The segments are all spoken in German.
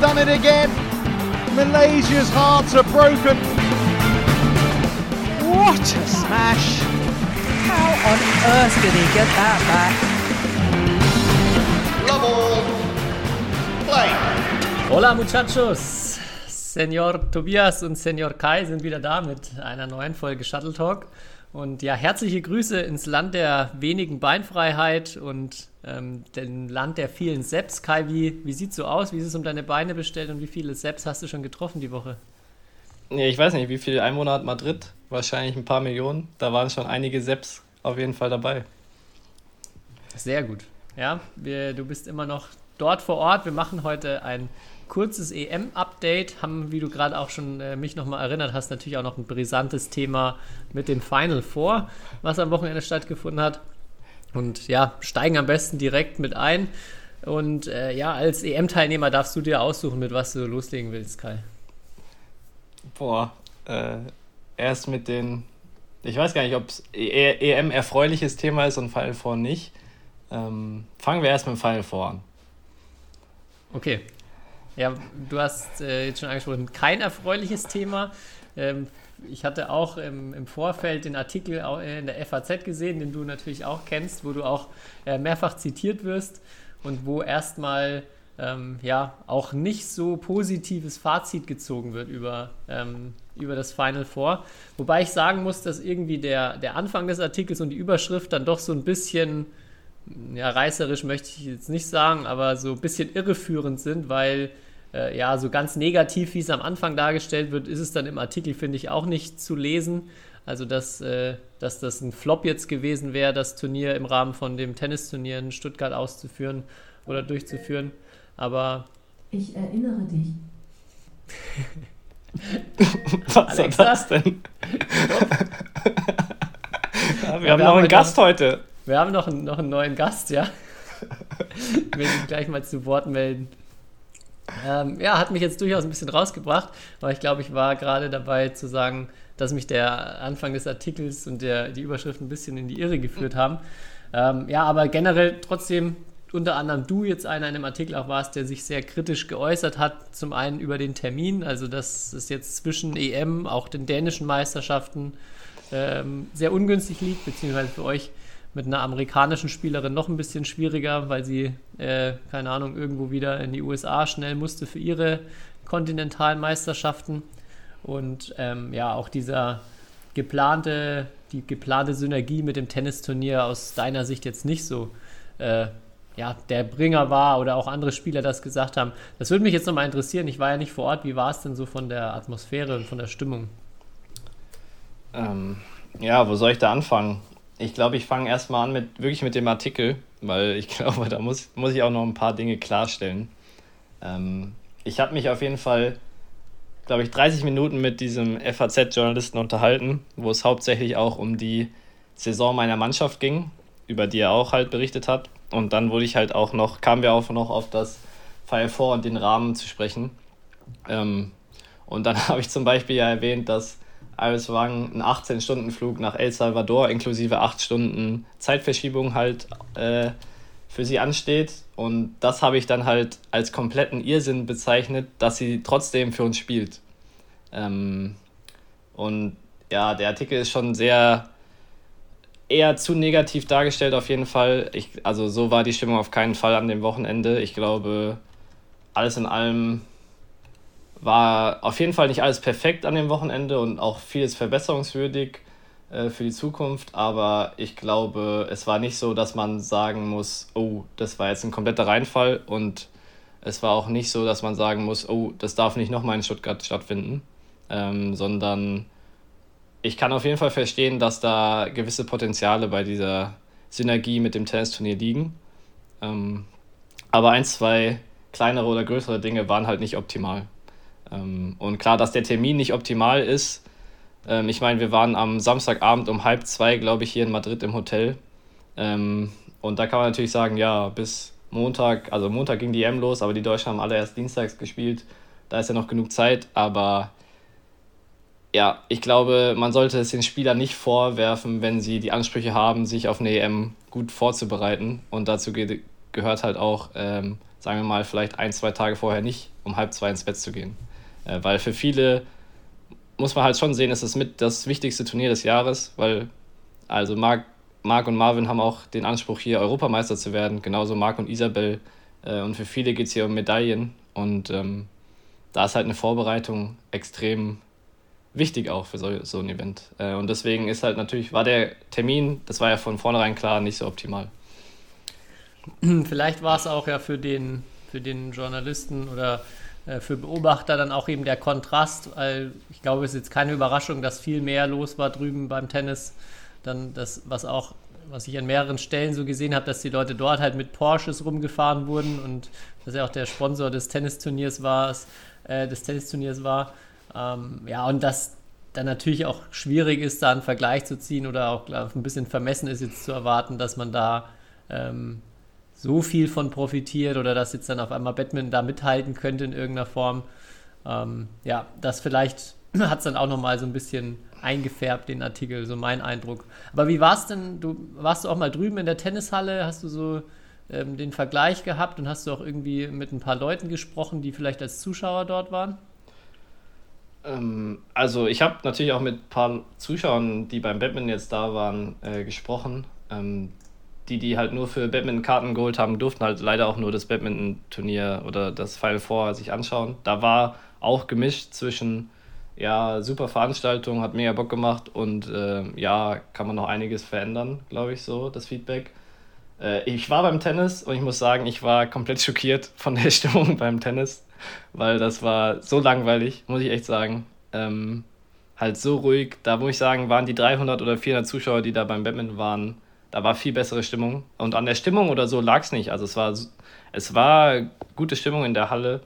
done it again. Malaysia's hearts are broken. What a smash! How on earth did he get that back? Love all. Play. Hola muchachos! Senor Tobias und Senor Kai sind wieder da mit einer neuen Folge Shuttle Talk. Und ja, herzliche Grüße ins Land der wenigen Beinfreiheit und ähm, dem Land der vielen Seps. Kai, wie, wie sieht so aus? Wie ist es um deine Beine bestellt und wie viele Seps hast du schon getroffen die Woche? Ja, ich weiß nicht, wie viele Einwohner hat Madrid? Wahrscheinlich ein paar Millionen. Da waren schon einige Seps auf jeden Fall dabei. Sehr gut. Ja, wir, du bist immer noch dort vor Ort. Wir machen heute ein kurzes EM-Update. Haben, wie du gerade auch schon äh, mich nochmal erinnert hast, natürlich auch noch ein brisantes Thema mit dem Final Four, was am Wochenende stattgefunden hat. Und ja, steigen am besten direkt mit ein. Und äh, ja, als EM-Teilnehmer darfst du dir aussuchen, mit was du loslegen willst, Kai. Boah, äh, erst mit den. Ich weiß gar nicht, ob es EM erfreuliches Thema ist und Final Four nicht. Ähm, fangen wir erst mit dem Final Four an. Okay, ja, du hast äh, jetzt schon angesprochen, kein erfreuliches Thema. Ähm, ich hatte auch im, im, Vorfeld den Artikel in der FAZ gesehen, den du natürlich auch kennst, wo du auch äh, mehrfach zitiert wirst und wo erstmal ähm, ja auch nicht so positives Fazit gezogen wird über, ähm, über das Final Four. Wobei ich sagen muss, dass irgendwie der, der Anfang des Artikels und die Überschrift dann doch so ein bisschen ja, reißerisch möchte ich jetzt nicht sagen, aber so ein bisschen irreführend sind, weil äh, ja, so ganz negativ, wie es am Anfang dargestellt wird, ist es dann im Artikel, finde ich, auch nicht zu lesen. Also, dass, äh, dass das ein Flop jetzt gewesen wäre, das Turnier im Rahmen von dem Tennisturnier in Stuttgart auszuführen oder durchzuführen. Aber. Ich erinnere dich. Was Alexa? war das denn? ja, wir, wir haben noch einen Gast heute. Wir haben noch einen, noch einen neuen Gast, ja. Ich will ihn gleich mal zu Wort melden. Ähm, ja, hat mich jetzt durchaus ein bisschen rausgebracht, aber ich glaube, ich war gerade dabei zu sagen, dass mich der Anfang des Artikels und der, die Überschrift ein bisschen in die Irre geführt haben. Ähm, ja, aber generell trotzdem unter anderem du jetzt einer in einem Artikel auch warst, der sich sehr kritisch geäußert hat. Zum einen über den Termin, also dass es jetzt zwischen EM, auch den dänischen Meisterschaften, ähm, sehr ungünstig liegt, beziehungsweise für euch mit einer amerikanischen Spielerin noch ein bisschen schwieriger, weil sie, äh, keine Ahnung, irgendwo wieder in die USA schnell musste für ihre kontinentalen Meisterschaften. Und ähm, ja, auch dieser geplante, die geplante Synergie mit dem Tennisturnier aus deiner Sicht jetzt nicht so äh, ja, der Bringer war oder auch andere Spieler das gesagt haben. Das würde mich jetzt nochmal interessieren. Ich war ja nicht vor Ort. Wie war es denn so von der Atmosphäre und von der Stimmung? Ähm, ja, wo soll ich da anfangen? Ich glaube, ich fange erstmal an mit wirklich mit dem Artikel, weil ich glaube, da muss, muss ich auch noch ein paar Dinge klarstellen. Ähm, ich habe mich auf jeden Fall, glaube ich, 30 Minuten mit diesem FAZ-Journalisten unterhalten, wo es hauptsächlich auch um die Saison meiner Mannschaft ging, über die er auch halt berichtet hat. Und dann wurde ich halt auch noch, kamen wir auch noch auf das File 4 und den Rahmen zu sprechen. Ähm, und dann habe ich zum Beispiel ja erwähnt, dass Iris Wang einen 18-Stunden-Flug nach El Salvador inklusive 8 Stunden Zeitverschiebung halt äh, für sie ansteht. Und das habe ich dann halt als kompletten Irrsinn bezeichnet, dass sie trotzdem für uns spielt. Ähm, und ja, der Artikel ist schon sehr eher zu negativ dargestellt auf jeden Fall. Ich, also so war die Stimmung auf keinen Fall an dem Wochenende. Ich glaube, alles in allem war auf jeden Fall nicht alles perfekt an dem Wochenende und auch vieles verbesserungswürdig äh, für die Zukunft, aber ich glaube, es war nicht so, dass man sagen muss, oh, das war jetzt ein kompletter Reinfall und es war auch nicht so, dass man sagen muss, oh, das darf nicht nochmal in Stuttgart stattfinden, ähm, sondern ich kann auf jeden Fall verstehen, dass da gewisse Potenziale bei dieser Synergie mit dem Tennisturnier liegen. Ähm, aber ein, zwei kleinere oder größere Dinge waren halt nicht optimal. Ähm, und klar, dass der Termin nicht optimal ist. Ähm, ich meine, wir waren am Samstagabend um halb zwei, glaube ich, hier in Madrid im Hotel. Ähm, und da kann man natürlich sagen, ja, bis Montag, also Montag ging die M los, aber die Deutschen haben alle erst dienstags gespielt. Da ist ja noch genug Zeit, aber ja, ich glaube, man sollte es den Spielern nicht vorwerfen, wenn sie die Ansprüche haben, sich auf eine EM gut vorzubereiten. Und dazu ge gehört halt auch, ähm, sagen wir mal, vielleicht ein, zwei Tage vorher nicht um halb zwei ins Bett zu gehen. Äh, weil für viele muss man halt schon sehen, ist es mit das wichtigste Turnier des Jahres, weil also Marc, Marc und Marvin haben auch den Anspruch, hier Europameister zu werden, genauso Marc und Isabel. Äh, und für viele geht es hier um Medaillen und ähm, da ist halt eine Vorbereitung extrem wichtig auch für so, so ein Event. Äh, und deswegen ist halt natürlich, war der Termin, das war ja von vornherein klar, nicht so optimal. Vielleicht war es auch ja für den, für den Journalisten oder für Beobachter dann auch eben der Kontrast, weil ich glaube, es ist jetzt keine Überraschung, dass viel mehr los war drüben beim Tennis. Dann das, was auch, was ich an mehreren Stellen so gesehen habe, dass die Leute dort halt mit Porsches rumgefahren wurden und dass er auch der Sponsor des Tennisturniers war, äh, des Tennisturniers war. Ähm, ja, und dass dann natürlich auch schwierig ist, da einen Vergleich zu ziehen oder auch glaub, ein bisschen vermessen ist jetzt zu erwarten, dass man da ähm, so viel von profitiert oder dass jetzt dann auf einmal Batman da mithalten könnte in irgendeiner Form. Ähm, ja, das vielleicht hat es dann auch nochmal so ein bisschen eingefärbt, den Artikel, so mein Eindruck. Aber wie war es denn? Du warst du auch mal drüben in der Tennishalle? Hast du so ähm, den Vergleich gehabt und hast du auch irgendwie mit ein paar Leuten gesprochen, die vielleicht als Zuschauer dort waren? Ähm, also ich habe natürlich auch mit ein paar Zuschauern, die beim Batman jetzt da waren, äh, gesprochen. Ähm, die, die halt nur für Batman Karten geholt haben, durften halt leider auch nur das Badminton-Turnier oder das Final Four sich anschauen. Da war auch gemischt zwischen, ja, super Veranstaltung, hat mega Bock gemacht und äh, ja, kann man noch einiges verändern, glaube ich, so, das Feedback. Äh, ich war beim Tennis und ich muss sagen, ich war komplett schockiert von der Stimmung beim Tennis weil das war so langweilig, muss ich echt sagen. Ähm, halt so ruhig. Da muss ich sagen, waren die 300 oder 400 Zuschauer, die da beim Badminton waren, da war viel bessere Stimmung. Und an der Stimmung oder so lag es nicht. Also es war, es war gute Stimmung in der Halle.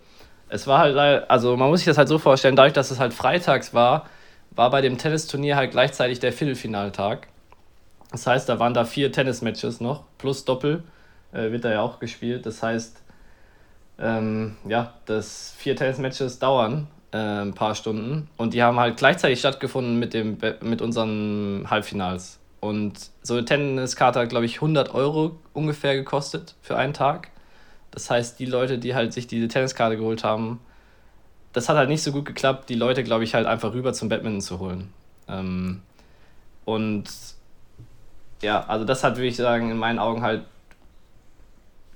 Es war halt, also man muss sich das halt so vorstellen, dadurch, dass es halt freitags war, war bei dem Tennisturnier halt gleichzeitig der Viertelfinaltag. Das heißt, da waren da vier Tennismatches noch, plus Doppel äh, wird da ja auch gespielt. Das heißt, ähm, ja, dass vier Tennismatches dauern äh, ein paar Stunden und die haben halt gleichzeitig stattgefunden mit, dem, mit unseren Halbfinals. Und so eine Tenniskarte hat, glaube ich, 100 Euro ungefähr gekostet für einen Tag. Das heißt, die Leute, die halt sich diese Tenniskarte geholt haben, das hat halt nicht so gut geklappt, die Leute, glaube ich, halt einfach rüber zum Badminton zu holen. Ähm, und ja, also das hat, würde ich sagen, in meinen Augen halt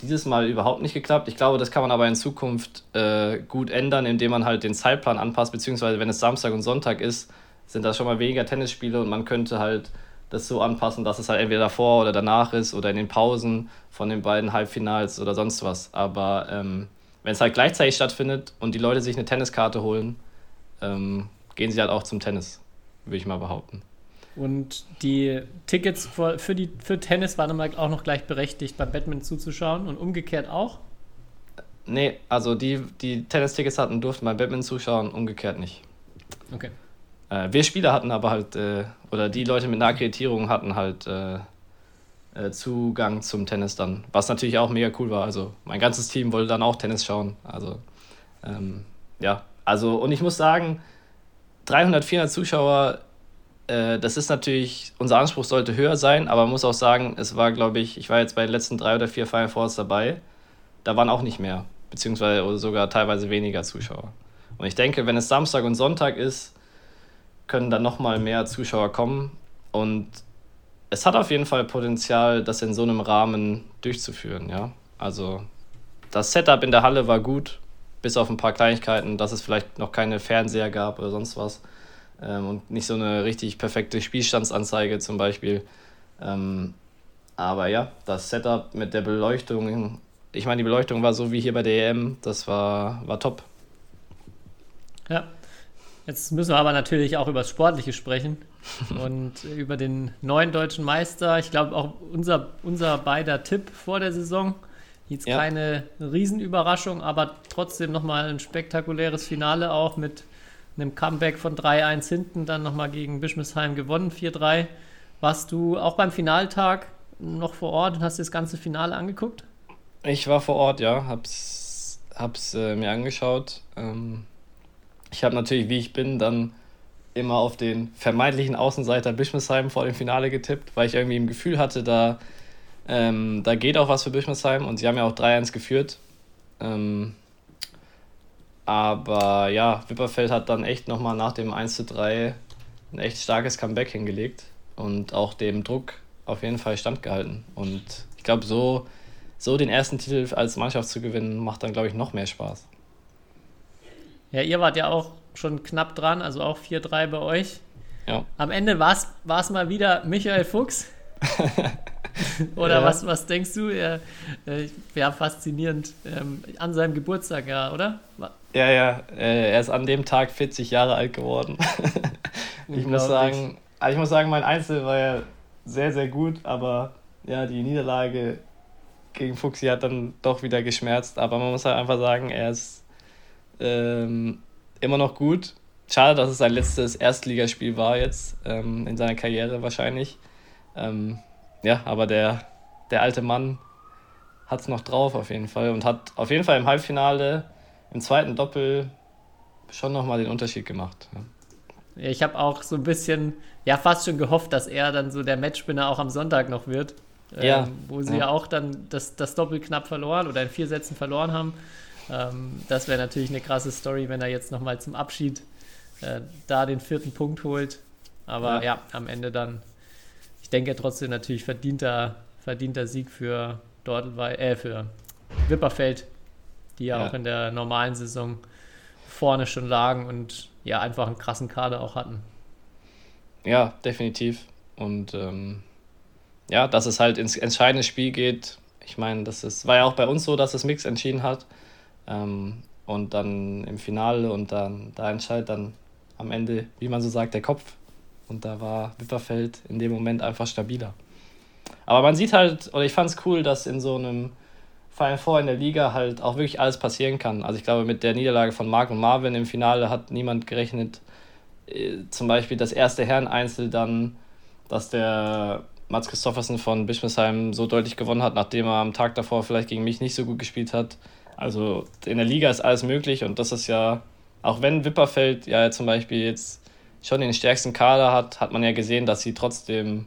dieses Mal überhaupt nicht geklappt. Ich glaube, das kann man aber in Zukunft äh, gut ändern, indem man halt den Zeitplan anpasst, beziehungsweise wenn es Samstag und Sonntag ist, sind da schon mal weniger Tennisspiele und man könnte halt das so anpassen, dass es halt entweder davor oder danach ist oder in den Pausen von den beiden Halbfinals oder sonst was. Aber ähm, wenn es halt gleichzeitig stattfindet und die Leute sich eine Tenniskarte holen, ähm, gehen sie halt auch zum Tennis, würde ich mal behaupten. Und die Tickets für, für, die, für Tennis waren auch noch gleich berechtigt, beim Badminton zuzuschauen und umgekehrt auch? Nee, also die, die Tennis-Tickets hatten, durften beim Badminton zuschauen, umgekehrt nicht. Okay. Äh, wir Spieler hatten aber halt, äh, oder die Leute mit einer Akkreditierung hatten halt äh, äh, Zugang zum Tennis dann, was natürlich auch mega cool war. Also mein ganzes Team wollte dann auch Tennis schauen. Also ähm, ja, also und ich muss sagen, 300, 400 Zuschauer äh, das ist natürlich, unser Anspruch sollte höher sein, aber man muss auch sagen, es war, glaube ich, ich war jetzt bei den letzten drei oder vier Final Fours dabei, da waren auch nicht mehr, beziehungsweise sogar teilweise weniger Zuschauer. Und ich denke, wenn es Samstag und Sonntag ist, können dann nochmal mehr Zuschauer kommen. Und es hat auf jeden Fall Potenzial, das in so einem Rahmen durchzuführen, ja. Also das Setup in der Halle war gut, bis auf ein paar Kleinigkeiten, dass es vielleicht noch keine Fernseher gab oder sonst was ähm, und nicht so eine richtig perfekte Spielstandsanzeige zum Beispiel. Ähm, aber ja, das Setup mit der Beleuchtung, ich meine, die Beleuchtung war so wie hier bei der EM, das war, war top. Ja, jetzt müssen wir aber natürlich auch über das Sportliche sprechen und über den neuen deutschen Meister. Ich glaube auch unser, unser beider Tipp vor der Saison. Jetzt ja. keine Riesenüberraschung, aber trotzdem nochmal ein spektakuläres Finale auch mit einem Comeback von 3-1 hinten, dann nochmal gegen Bischmesheim gewonnen, 4-3. Warst du auch beim Finaltag noch vor Ort und hast dir das ganze Finale angeguckt? Ich war vor Ort, ja, hab's, hab's äh, mir angeschaut. Ähm, ich habe natürlich, wie ich bin, dann immer auf den vermeintlichen Außenseiter Bischmesheim vor dem Finale getippt, weil ich irgendwie im Gefühl hatte, da, ähm, da geht auch was für Bischmesheim und sie haben ja auch 3-1 geführt. Ähm, aber ja, Wipperfeld hat dann echt nochmal nach dem 1 zu 3 ein echt starkes Comeback hingelegt und auch dem Druck auf jeden Fall standgehalten. Und ich glaube, so, so den ersten Titel als Mannschaft zu gewinnen, macht dann, glaube ich, noch mehr Spaß. Ja, ihr wart ja auch schon knapp dran, also auch 4-3 bei euch. Ja. Am Ende war es mal wieder Michael Fuchs. oder ja. was, was denkst du? Ja, äh, ja faszinierend. Ähm, an seinem Geburtstag, ja, oder? Ja, ja. Äh, er ist an dem Tag 40 Jahre alt geworden. ich muss sagen, also ich muss sagen, mein Einzel war ja sehr, sehr gut, aber ja, die Niederlage gegen Fuchsi hat dann doch wieder geschmerzt. Aber man muss halt einfach sagen, er ist ähm, immer noch gut. Schade, dass es sein letztes Erstligaspiel war jetzt ähm, in seiner Karriere wahrscheinlich. Ähm, ja, aber der, der alte Mann hat es noch drauf auf jeden Fall und hat auf jeden Fall im Halbfinale, im zweiten Doppel schon nochmal den Unterschied gemacht. Ja. Ich habe auch so ein bisschen, ja, fast schon gehofft, dass er dann so der Matchspinner auch am Sonntag noch wird. Ja. Ähm, wo sie ja. ja. auch dann das, das Doppel knapp verloren oder in vier Sätzen verloren haben. Ähm, das wäre natürlich eine krasse Story, wenn er jetzt nochmal zum Abschied äh, da den vierten Punkt holt. Aber ja. ja, am Ende dann ich denke trotzdem natürlich verdienter, verdienter Sieg für Dortelwei, äh, für Wipperfeld, die ja, ja, auch in der normalen Saison vorne schon lagen und ja einfach einen krassen Kader auch hatten. Ja, definitiv. Und ähm, ja, dass es halt ins entscheidende Spiel geht. Ich meine, das ist, war ja auch bei uns so, dass es Mix entschieden hat. Ähm, und dann im Finale und dann da entscheidet dann am Ende, wie man so sagt, der Kopf. Und da war Wipperfeld in dem Moment einfach stabiler. Aber man sieht halt, oder ich fand es cool, dass in so einem Final Four in der Liga halt auch wirklich alles passieren kann. Also ich glaube, mit der Niederlage von Marc und Marvin im Finale hat niemand gerechnet. Äh, zum Beispiel das erste Herren-Einzel dann, dass der Mats Christoffersen von Bischmisheim so deutlich gewonnen hat, nachdem er am Tag davor vielleicht gegen mich nicht so gut gespielt hat. Also in der Liga ist alles möglich und das ist ja, auch wenn Wipperfeld ja zum Beispiel jetzt schon den stärksten Kader hat, hat man ja gesehen, dass sie trotzdem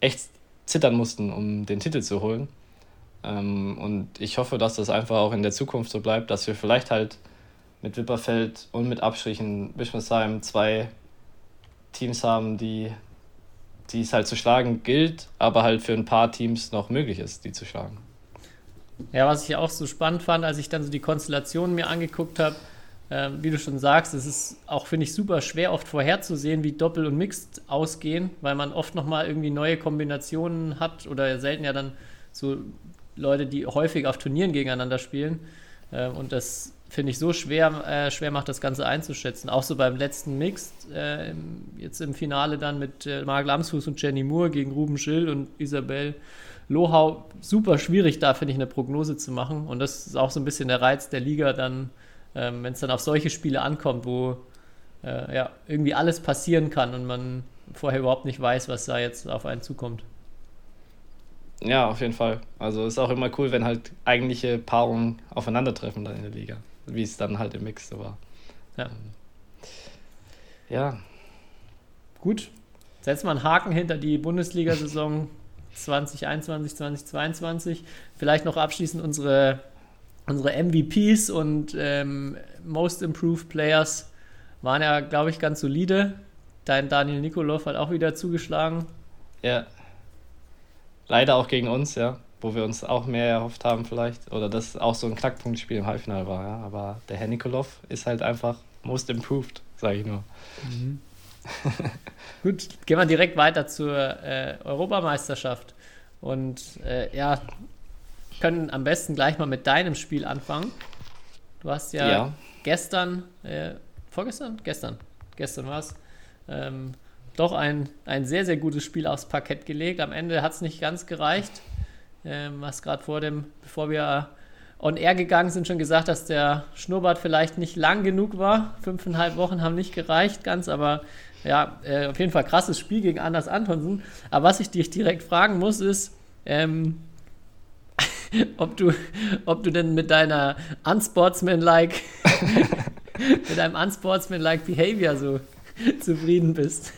echt zittern mussten, um den Titel zu holen. Ähm, und ich hoffe, dass das einfach auch in der Zukunft so bleibt, dass wir vielleicht halt mit Wipperfeld und mit Abstrichen Bischmersheim zwei Teams haben, die, die es halt zu schlagen gilt, aber halt für ein paar Teams noch möglich ist, die zu schlagen. Ja, was ich auch so spannend fand, als ich dann so die Konstellationen mir angeguckt habe, ähm, wie du schon sagst, es ist auch, finde ich, super schwer oft vorherzusehen, wie Doppel und Mixed ausgehen, weil man oft nochmal irgendwie neue Kombinationen hat oder selten ja dann so Leute, die häufig auf Turnieren gegeneinander spielen. Äh, und das finde ich so schwer, äh, schwer macht, das Ganze einzuschätzen. Auch so beim letzten Mixed, äh, jetzt im Finale dann mit äh, Marc Lamsfuß und Jenny Moore gegen Ruben Schill und Isabel Lohau. Super schwierig, da finde ich eine Prognose zu machen. Und das ist auch so ein bisschen der Reiz der Liga, dann ähm, wenn es dann auf solche Spiele ankommt, wo äh, ja, irgendwie alles passieren kann und man vorher überhaupt nicht weiß, was da jetzt auf einen zukommt. Ja, auf jeden Fall. Also ist auch immer cool, wenn halt eigentliche Paarungen aufeinandertreffen dann in der Liga, wie es dann halt im Mix so war. Ja. Ja. Gut. Setzen wir einen Haken hinter die Bundesliga-Saison 2021, 2022. Vielleicht noch abschließend unsere unsere MVPs und ähm, Most Improved Players waren ja, glaube ich, ganz solide. Dein Daniel Nikolov hat auch wieder zugeschlagen. Ja. Leider auch gegen uns, ja. Wo wir uns auch mehr erhofft haben, vielleicht. Oder das auch so ein Knackpunktspiel im Halbfinale war, ja. Aber der Herr Nikolov ist halt einfach Most Improved, sage ich nur. Mhm. Gut, gehen wir direkt weiter zur äh, Europameisterschaft. Und äh, ja, können am besten gleich mal mit deinem Spiel anfangen. Du hast ja, ja. gestern, äh, vorgestern? Gestern. Gestern war es. Ähm, doch ein, ein sehr, sehr gutes Spiel aufs Parkett gelegt. Am Ende hat es nicht ganz gereicht. Ähm, was gerade vor dem, bevor wir on air gegangen sind, schon gesagt, dass der Schnurrbart vielleicht nicht lang genug war. Fünfeinhalb Wochen haben nicht gereicht ganz, aber ja, äh, auf jeden Fall krasses Spiel gegen Anders Antonsen. Aber was ich dich direkt fragen muss, ist, ähm, ob du, ob du denn mit deiner unsportsmanlike, mit deinem unsportsmanlike Behavior so zufrieden bist.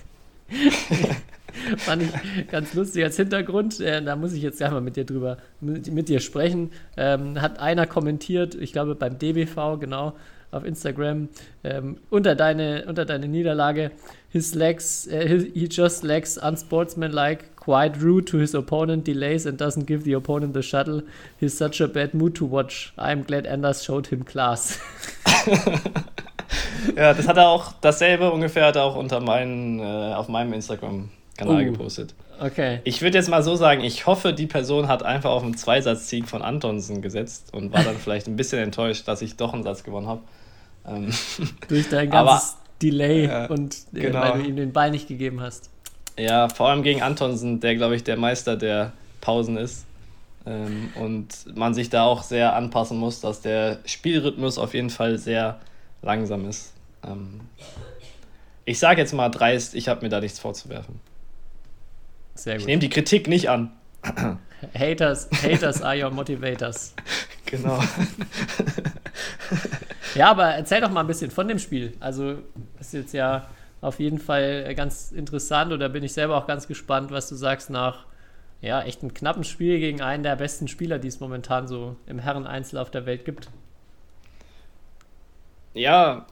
Fand ich ganz lustig als Hintergrund. Äh, da muss ich jetzt gleich mal mit dir drüber, mit, mit dir sprechen. Ähm, hat einer kommentiert, ich glaube beim DBV, genau, auf Instagram, ähm, unter, deine, unter deine Niederlage, his legs, uh, he just lacks unsportsmanlike, quite rude to his opponent, delays and doesn't give the opponent the shuttle. He's such a bad mood to watch. I'm glad Anders showed him class. ja, das hat er auch, dasselbe ungefähr hat er auch unter meinen, äh, auf meinem Instagram-Kanal Uh. gepostet. Okay. Ich würde jetzt mal so sagen, ich hoffe, die Person hat einfach auf einen Zweisatz-Sieg von Antonsen gesetzt und war dann vielleicht ein bisschen enttäuscht, dass ich doch einen Satz gewonnen habe. Ähm, Durch dein Aber- ganzes Delay Ja, und äh, genau. weil du ihm den Ball nicht gegeben hast. ja, vor allem gegen Antonsen, der, glaube ich, der Meister der Pausen ist. Ähm, und man sich da auch sehr anpassen muss, dass der Spielrhythmus auf jeden Fall sehr langsam ist. Ähm, ich sage jetzt mal dreist, ich habe mir da nichts vorzuwerfen. Sehr Ich gut. nehme die Kritik nicht an. Haters, haters are your motivators. Genau. Ja, aber erzähl doch mal ein bisschen von dem Spiel. Also, ist jetzt ja auf jeden Fall ganz interessant oder bin ich selber auch ganz gespannt, was du sagst nach ja, echt einem knappen Spiel gegen einen der besten Spieler, die es momentan so im Herren-Einzel auf der Welt gibt. ja,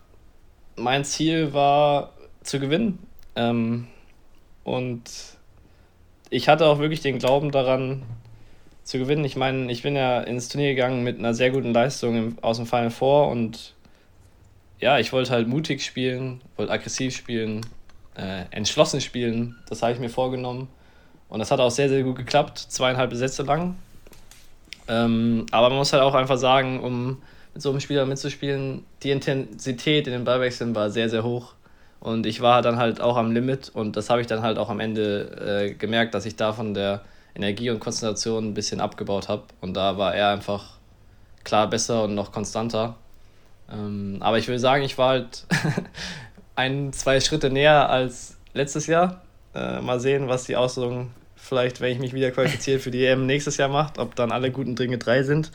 mein Ziel war zu gewinnen. Ähm, und ich hatte auch wirklich den Glauben daran, zu gewinnen. Ich meine, ich bin ja ins Turnier gegangen mit einer sehr guten Leistung im, aus dem Final Four und ja, ich wollte halt mutig spielen, wollte aggressiv spielen, äh, entschlossen spielen. Das habe ich mir vorgenommen. Und das hat auch sehr, sehr gut geklappt, zweieinhalb Sätze lang. Ähm, aber man muss halt auch einfach sagen, um mit so einem Spieler mitzuspielen, die Intensität in den Ballwechseln war sehr, sehr hoch. Und ich war dann halt auch am Limit und das habe ich dann halt auch am Ende äh, gemerkt, dass ich da von der Energie und Konzentration ein bisschen abgebaut habe. Und da war er einfach klar besser und noch konstanter. Ähm, aber ich will sagen, ich war halt ein, zwei Schritte näher als letztes Jahr. Äh, mal sehen, was die Auslosung vielleicht, wenn ich mich wieder qualifiziere für die EM nächstes Jahr macht, ob dann alle guten Dinge drei sind.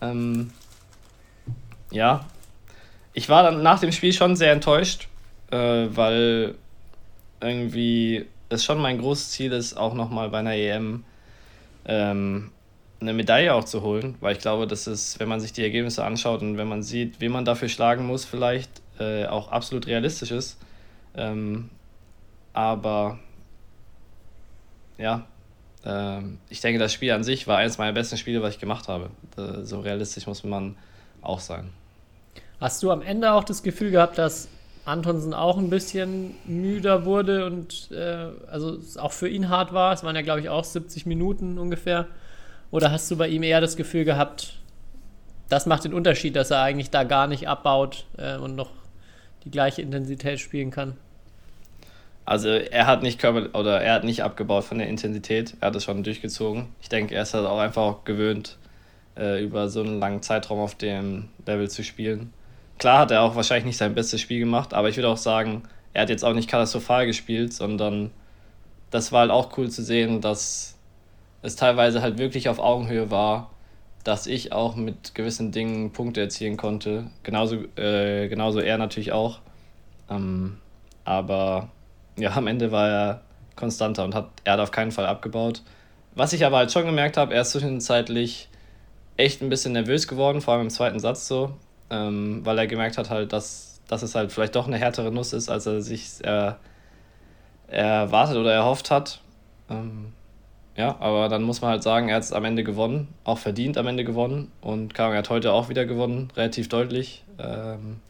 Ähm, ja, ich war dann nach dem Spiel schon sehr enttäuscht, äh, weil irgendwie es schon mein großes Ziel ist, auch nochmal bei einer EM ähm, eine Medaille auch zu holen, weil ich glaube, dass es, wenn man sich die Ergebnisse anschaut und wenn man sieht, wen man dafür schlagen muss, vielleicht äh, auch absolut realistisch ist. Ähm, aber ja, ähm, ich denke, das Spiel an sich war eines meiner besten Spiele, was ich gemacht habe. Äh, so realistisch muss man auch sein. Hast du am Ende auch das Gefühl gehabt, dass Antonsen auch ein bisschen müder wurde und äh, also es auch für ihn hart war? Es waren ja, glaube ich, auch 70 Minuten ungefähr. Oder hast du bei ihm eher das Gefühl gehabt, das macht den Unterschied, dass er eigentlich da gar nicht abbaut äh, und noch die gleiche Intensität spielen kann? Also er hat nicht Körper oder er hat nicht abgebaut von der Intensität, er hat es schon durchgezogen. Ich denke, er ist halt auch einfach gewöhnt, äh, über so einen langen Zeitraum auf dem Level zu spielen. Klar hat er auch wahrscheinlich nicht sein bestes Spiel gemacht, aber ich würde auch sagen, er hat jetzt auch nicht katastrophal gespielt, sondern das war halt auch cool zu sehen, dass es teilweise halt wirklich auf Augenhöhe war, dass ich auch mit gewissen Dingen Punkte erzielen konnte. Genauso, äh, genauso er natürlich auch. Ähm, aber ja, am Ende war er konstanter und hat, er hat auf keinen Fall abgebaut. Was ich aber halt schon gemerkt habe, er ist zwischenzeitlich echt ein bisschen nervös geworden, vor allem im zweiten Satz so, ähm, weil er gemerkt hat halt, dass, dass es halt vielleicht doch eine härtere Nuss ist, als er sich äh, erwartet oder erhofft hat. Ähm, ja, aber dann muss man halt sagen, er hat es am Ende gewonnen, auch verdient am Ende gewonnen und Kang hat heute auch wieder gewonnen, relativ deutlich. Ähm,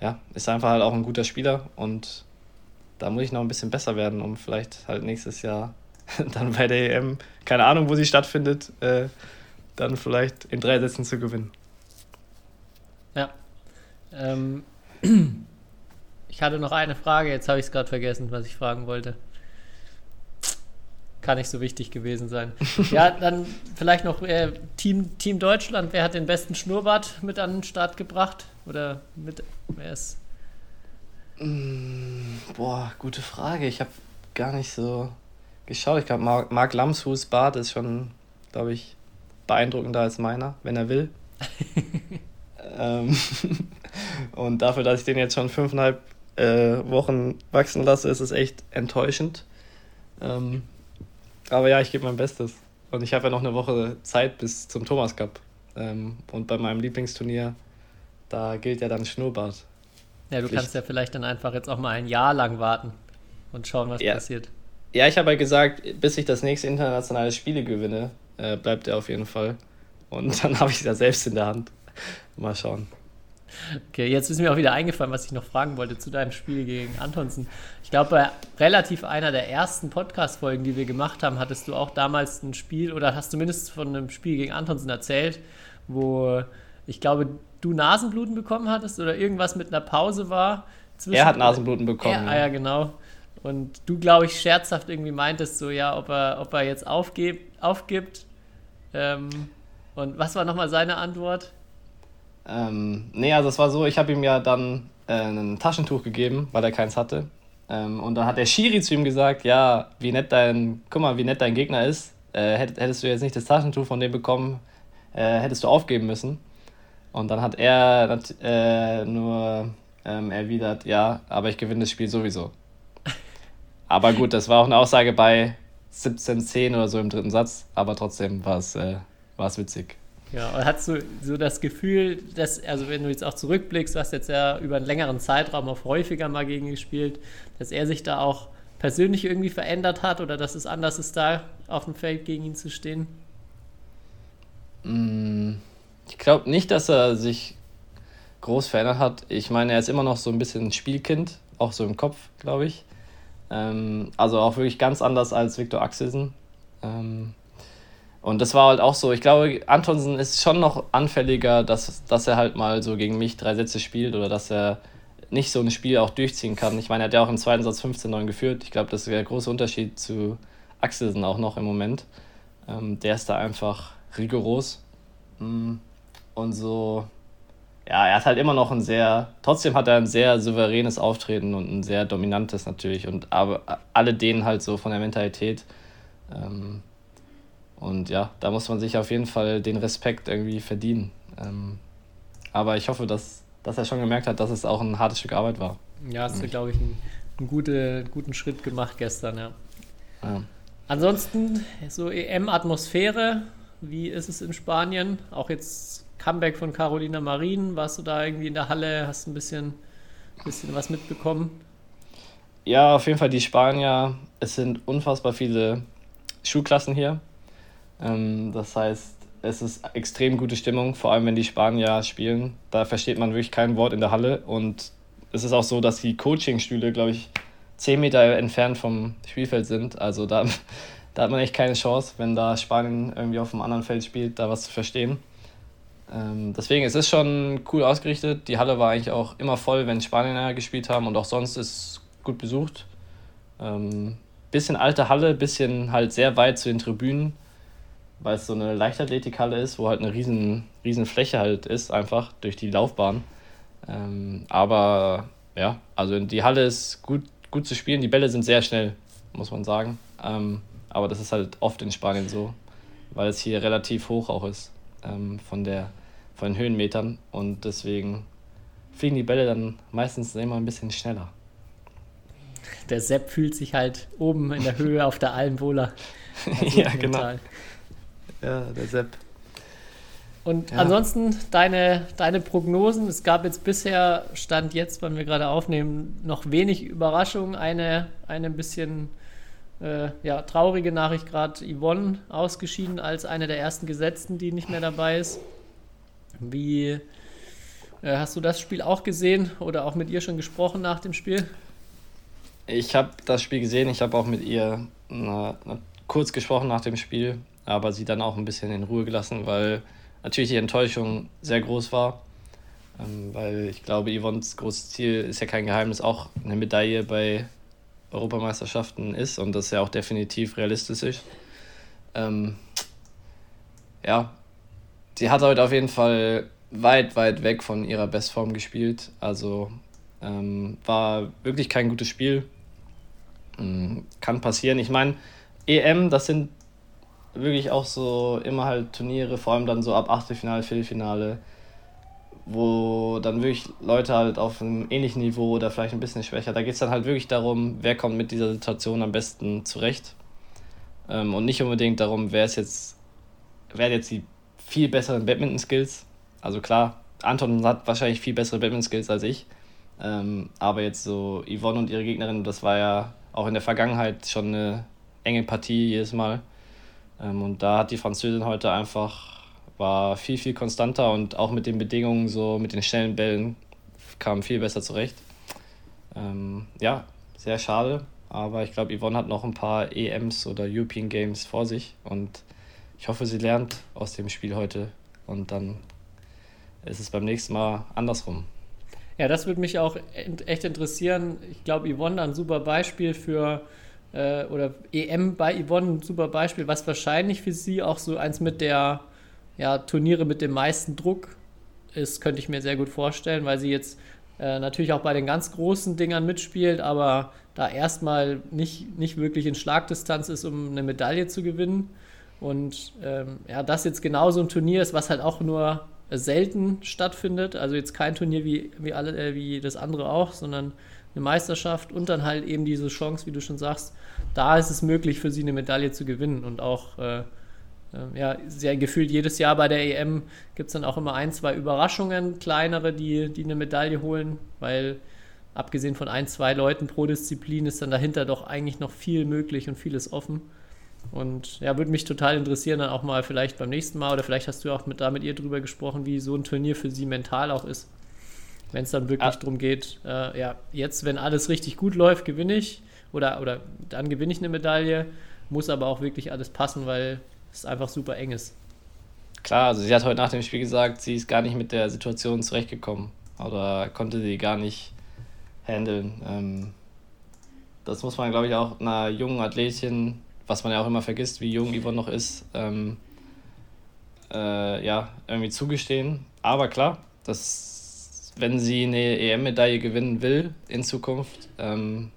ja, ist einfach halt auch ein guter Spieler und da muss ich noch ein bisschen besser werden, um vielleicht halt nächstes Jahr dann bei der EM, keine Ahnung, wo sie stattfindet, äh, dann vielleicht in drei Sätzen zu gewinnen. Ähm, ich hatte noch eine Frage, jetzt habe ich es gerade vergessen, was ich fragen wollte. Kann nicht so wichtig gewesen sein. Ja, dann vielleicht noch äh, Team, Team Deutschland. Wer hat den besten Schnurrbart mit an den Start gebracht? Oder mit, wer ist? Boah, gute Frage. Ich habe gar nicht so geschaut. Ich glaube, Marc, Marc Lamshus Bart ist schon, glaube ich, beeindruckender als meiner, wenn er will. ähm, und dafür, dass ich den jetzt schon fünfeinhalb äh, Wochen wachsen lasse, ist es echt enttäuschend. Ähm, aber ja, ich gebe mein Bestes. Und ich habe ja noch eine Woche Zeit bis zum Thomas Cup. Ähm, und bei meinem Lieblingsturnier, da gilt ja dann Schnurrbart. Ja, du Pflicht. kannst ja vielleicht dann einfach jetzt auch mal ein Jahr lang warten und schauen, was Ja. passiert. Ja, ich habe halt gesagt, bis ich das nächste internationale Spiele gewinne, äh, bleibt er auf jeden Fall. Und dann habe ich es ja selbst in der Hand. Mal schauen. Okay, jetzt ist mir auch wieder eingefallen, was ich noch fragen wollte zu deinem Spiel gegen Antonsen. Ich glaube, bei relativ einer der ersten Podcast-Folgen, die wir gemacht haben, hattest du auch damals ein Spiel oder hast zumindest von einem Spiel gegen Antonsen erzählt, wo ich glaube, du Nasenbluten bekommen hattest oder irgendwas mit einer Pause war. Er hat Nasenbluten bekommen. Er, ah, ja, genau. Und du, glaube ich, scherzhaft irgendwie meintest, so ja, ob er, ob er jetzt aufgibt. aufgibt. Ähm, und was war nochmal seine Antwort? Ähm, nee, also es war so, ich habe ihm ja dann äh, ein Taschentuch gegeben, weil er keins hatte. Ähm, und dann hat der Schiri zu ihm gesagt, ja, wie nett dein, guck mal, wie nett dein Gegner ist. Äh, hätt, hättest du jetzt nicht das Taschentuch von dem bekommen, äh, hättest du aufgeben müssen. Und dann hat er äh, nur ähm, erwidert, ja, aber ich gewinne das Spiel sowieso. Aber gut, das war auch eine Aussage bei 17-10 oder so im dritten Satz, aber trotzdem war es äh, war's witzig. Ja, und hast du so das Gefühl, dass, also wenn du jetzt auch zurückblickst, du hast jetzt ja über einen längeren Zeitraum auch häufiger mal gegen gespielt, dass er sich da auch persönlich irgendwie verändert hat oder dass es anders ist, da auf dem Feld gegen ihn zu stehen? Mm, Ich glaube nicht, dass er sich groß verändert hat. Ich meine, er ist immer noch so ein bisschen ein Spielkind, auch so im Kopf, glaube ich. Ähm, also auch wirklich ganz anders als Viktor Axelsen. Ähm, und das war halt auch so, ich glaube, Antonsen ist schon noch anfälliger, dass, dass er halt mal so gegen mich drei Sätze spielt oder dass er nicht so ein Spiel auch durchziehen kann. Ich meine, er hat ja auch im zweiten Satz 15-9 geführt. Ich glaube, das ist der große Unterschied zu Axelsen auch noch im Moment. Ähm, der ist da einfach rigoros. Mm, Und so, ja, er hat halt immer noch ein sehr, trotzdem hat er ein sehr souveränes Auftreten und ein sehr dominantes natürlich. Und aber alle denen halt so von der Mentalität. Ähm, und ja, da muss man sich auf jeden Fall den Respekt irgendwie verdienen. Ähm, aber ich hoffe, dass, dass er schon gemerkt hat, dass es auch ein hartes Stück Arbeit war. Ja, hast du, glaube ich, einen, einen gute, guten Schritt gemacht gestern, ja. Ja. Ansonsten, so EM-Atmosphäre, wie ist es in Spanien? Auch jetzt Comeback von Carolina Marin, warst du da irgendwie in der Halle, hast ein bisschen, bisschen was mitbekommen? Ja, auf jeden Fall die Spanier. Es sind unfassbar viele Schulklassen hier. Ähm, das heißt, es ist extrem gute Stimmung, vor allem wenn die Spanier spielen. Da versteht man wirklich kein Wort in der Halle. Und es ist auch so, dass die Coachingstühle, glaube ich, 10 Meter entfernt vom Spielfeld sind. Also da, da hat man echt keine Chance, wenn da Spanien irgendwie auf einem anderen Feld spielt, da was zu verstehen. Ähm, deswegen es ist schon cool ausgerichtet. Die Halle war eigentlich auch immer voll, wenn Spanier gespielt haben und auch sonst ist es gut besucht. Ähm, bisschen alte Halle, bisschen halt sehr weit zu den Tribünen, weil es so eine Leichtathletikhalle ist, wo halt eine riesen, riesen Fläche halt ist, einfach durch die Laufbahn. Ähm, aber ja, also die Halle ist gut, gut zu spielen. Die Bälle sind sehr schnell, muss man sagen. Ähm, aber das ist halt oft in Spanien so, weil es hier relativ hoch auch ist ähm, von, der, von den Höhenmetern. Und deswegen fliegen die Bälle dann meistens immer ein bisschen schneller. Der Sepp fühlt sich halt oben in der Höhe auf der Alm wohler. ja, genau. Ja, der Sepp. Und Ja. ansonsten deine, deine Prognosen. Es gab jetzt bisher, Stand jetzt, wenn wir gerade aufnehmen, noch wenig Überraschungen. Eine, eine ein bisschen äh, ja, traurige Nachricht gerade Yvonne ausgeschieden als eine der ersten Gesetzten, die nicht mehr dabei ist. Wie äh, hast du das Spiel auch gesehen oder auch mit ihr schon gesprochen nach dem Spiel? Ich habe das Spiel gesehen, ich habe auch mit ihr na, na, kurz gesprochen nach dem Spiel, aber sie dann auch ein bisschen in Ruhe gelassen, weil natürlich die Enttäuschung sehr groß war. Ähm, weil ich glaube, Yvonnes großes Ziel ist ja kein Geheimnis, auch eine Medaille bei Europameisterschaften ist und das ja auch definitiv realistisch ist. Ähm, ja, sie hat heute auf jeden Fall weit, weit weg von ihrer Bestform gespielt. Also ähm, war wirklich kein gutes Spiel. Mm, Kann passieren. Ich meine, EM, das sind wirklich auch so immer halt Turniere, vor allem dann so ab Achtelfinale, Viertelfinale, wo dann wirklich Leute halt auf einem ähnlichen Niveau oder vielleicht ein bisschen schwächer, da geht es dann halt wirklich darum, wer kommt mit dieser Situation am besten zurecht. Ähm, und nicht unbedingt darum, wer ist jetzt, wer hat jetzt die viel besseren Badminton-Skills. Also klar, Anton hat wahrscheinlich viel bessere Badminton-Skills als ich. Ähm, aber jetzt so Yvonne und ihre Gegnerin, das war ja auch in der Vergangenheit schon eine enge Partie jedes Mal. Ähm, und da hat die Französin heute einfach, war viel, viel konstanter und auch mit den Bedingungen, so mit den schnellen Bällen, kam viel besser zurecht. Ähm, ja, sehr schade. Aber ich glaube, Yvonne hat noch ein paar EMs oder European Games vor sich und ich hoffe, sie lernt aus dem Spiel heute und dann ist es beim nächsten Mal andersrum. Ja, das würde mich auch echt interessieren. Ich glaube, Yvonne ein super Beispiel für, äh, oder EM bei Yvonne ein super Beispiel, was wahrscheinlich für sie auch so eins mit der ja, Turniere mit dem meisten Druck ist, könnte ich mir sehr gut vorstellen, weil sie jetzt äh, natürlich auch bei den ganz großen Dingern mitspielt, aber da erstmal nicht, nicht wirklich in Schlagdistanz ist, um eine Medaille zu gewinnen. Und ähm, ja, das jetzt genau so ein Turnier ist, was halt auch nur selten stattfindet. Also jetzt kein Turnier wie, wie, alle, äh, wie das andere auch, sondern eine Meisterschaft und dann halt eben diese Chance, wie du schon sagst, da ist es möglich für sie eine Medaille zu gewinnen und auch äh, äh, ja, sehr gefühlt jedes Jahr bei der EM gibt es dann auch immer ein, zwei Überraschungen, kleinere, die, die eine Medaille holen, weil abgesehen von ein, zwei Leuten pro Disziplin ist dann dahinter doch eigentlich noch viel möglich und vieles offen. Und ja, würde mich total interessieren, dann auch mal vielleicht beim nächsten Mal oder vielleicht hast du auch mit, da mit ihr drüber gesprochen, wie so ein Turnier für sie mental auch ist. Wenn es dann wirklich ah. darum geht, äh, ja, jetzt, wenn alles richtig gut läuft, gewinne ich oder, oder dann gewinne ich eine Medaille, muss aber auch wirklich alles passen, weil es einfach super eng ist. Klar, also sie hat heute nach dem Spiel gesagt, sie ist gar nicht mit der Situation zurechtgekommen oder konnte sie gar nicht handeln. Ähm, das muss man, glaube ich, auch einer jungen Athletin, was man ja auch immer vergisst, wie jung Yvonne noch ist, ähm, äh, ja, irgendwie zugestehen. Aber klar, das, wenn sie eine EM-Medaille gewinnen will in Zukunft, ähm,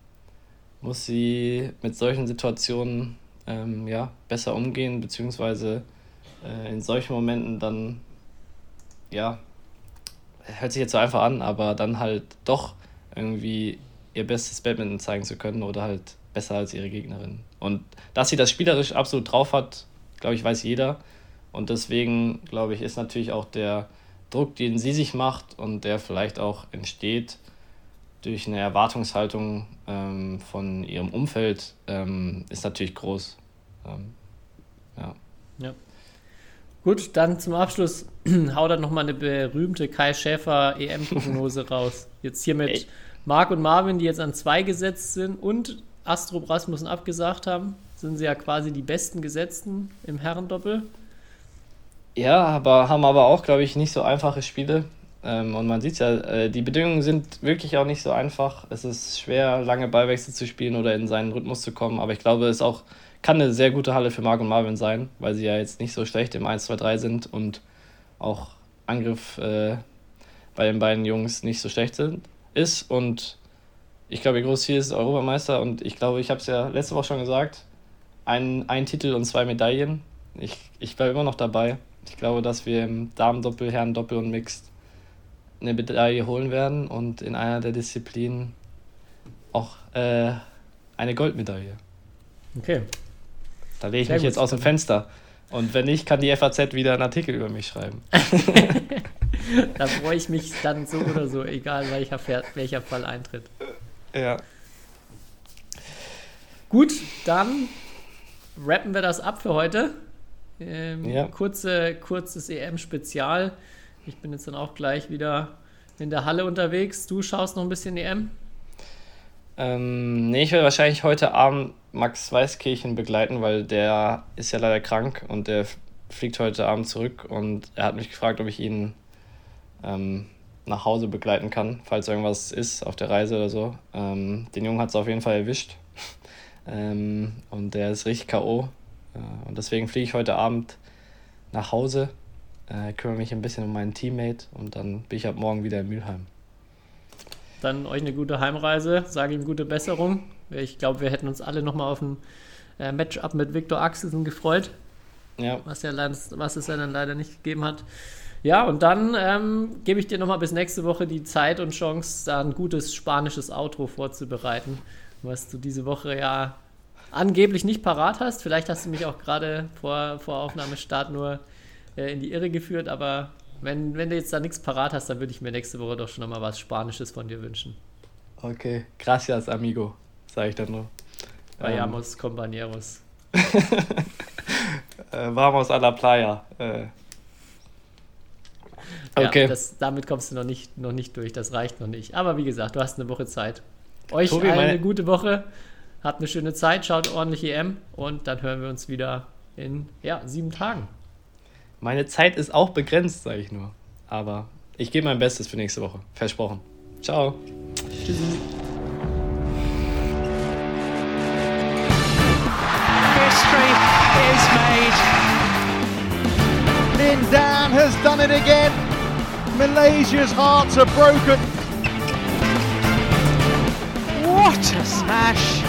muss sie mit solchen Situationen ähm, ja, besser umgehen, beziehungsweise äh, in solchen Momenten dann, ja, hört sich jetzt so einfach an, aber dann halt doch irgendwie ihr bestes Badminton zeigen zu können oder halt besser als ihre Gegnerin. Und dass sie das spielerisch absolut drauf hat, glaube ich, weiß jeder. Und deswegen, glaube ich, ist natürlich auch der Druck, den sie sich macht und der vielleicht auch entsteht, durch eine Erwartungshaltung ähm, von ihrem Umfeld ähm, ist natürlich groß. Ähm, ja. ja. Gut, dann zum Abschluss hau dann nochmal eine berühmte Kai Schäfer EM-Prognose raus. Jetzt hier mit Ey. Marc und Marvin, die jetzt an zwei gesetzt sind und Astro Rasmussen abgesagt haben, sind sie ja quasi die besten Gesetzten im Herrendoppel. Ja, aber haben aber auch, glaube ich, nicht so einfache Spiele. Ähm, und man sieht ja, äh, die Bedingungen sind wirklich auch nicht so einfach. Es ist schwer, lange Ballwechsel zu spielen oder in seinen Rhythmus zu kommen. Aber ich glaube, es auch, kann eine sehr gute Halle für Marc und Marvin sein, weil sie ja jetzt nicht so schlecht im 1, 2, 3 sind und auch Angriff äh, bei den beiden Jungs nicht so schlecht sind, ist. Und ich glaube, ihr großes Ziel ist Europameister. Und ich glaube, ich habe es ja letzte Woche schon gesagt, ein, ein Titel und zwei Medaillen. Ich, ich bleibe immer noch dabei. Ich glaube, dass wir im Damen-Doppel, Herren-Doppel und Mixed eine Medaille holen werden und in einer der Disziplinen auch äh, eine Goldmedaille. Okay. Da lege ich Sehr mich jetzt aus dem Fenster. Und wenn nicht, kann die FAZ wieder einen Artikel über mich schreiben. da freue ich mich dann so oder so, egal welcher, welcher Fall eintritt. Ja. Gut, dann rappen wir das ab für heute. Ähm, ja. kurze, kurzes EM-Spezial. Ich bin jetzt dann auch gleich wieder in der Halle unterwegs. Du schaust noch ein bisschen EM? Ähm, nee, ich werde wahrscheinlich heute Abend Max Weißkirchen begleiten, weil der ist ja leider krank und der fliegt heute Abend zurück und er hat mich gefragt, ob ich ihn ähm, nach Hause begleiten kann, falls irgendwas ist auf der Reise oder so. Ähm, den Jungen hat es auf jeden Fall erwischt ähm, und der ist richtig K.O. Und deswegen fliege ich heute Abend nach Hause äh, kümmere mich ein bisschen um meinen Teammate und dann bin ich ab morgen wieder in Mülheim. Dann euch eine gute Heimreise, sage ihm gute Besserung. Ich glaube, wir hätten uns alle nochmal auf ein äh, Matchup mit Viktor Axelsen gefreut. Ja. Was, ja, was es ja dann leider nicht gegeben hat. Ja, und dann ähm, gebe ich dir nochmal bis nächste Woche die Zeit und Chance, da ein gutes spanisches Outro vorzubereiten, was du diese Woche ja angeblich nicht parat hast. Vielleicht hast du mich auch gerade vor, vor Aufnahmestart nur äh, in die Irre geführt, aber wenn, wenn du jetzt da nichts parat hast, dann würde ich mir nächste Woche doch schon nochmal was Spanisches von dir wünschen. Okay, gracias, amigo, sage ich dann nur. Vayamos, ähm. compañeros. äh, vamos a la playa. Äh. Okay. Ja, das, damit kommst du noch nicht, noch nicht durch, das reicht noch nicht. Aber wie gesagt, du hast eine Woche Zeit. Euch Tobi, eine meine... gute Woche. Habt eine schöne Zeit, schaut ordentlich EM und dann hören wir uns wieder in ja, sieben Tagen. Meine Zeit ist auch begrenzt, sage ich nur. Aber ich gebe mein Bestes für nächste Woche. Versprochen. Ciao. Tschüssi. History is made. Lin Dan has done it again. Malaysia's hearts are broken. What a smash!